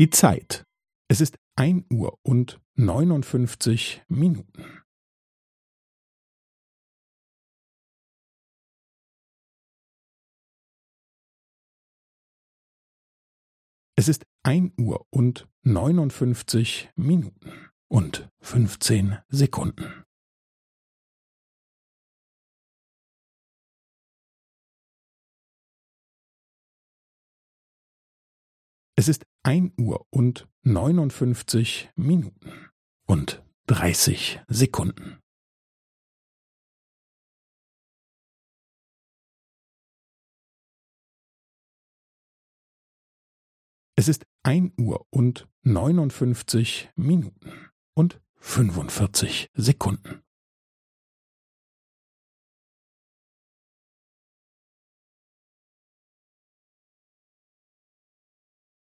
Die Zeit. Es ist ein Uhr und neunundfünfzig Minuten. Es ist ein Uhr und neunundfünfzig Minuten und fünfzehn Sekunden. Es ist ein Uhr und neunundfünfzig Minuten und dreißig Sekunden. Es ist ein Uhr und neunundfünfzig Minuten und fünfundvierzig Sekunden.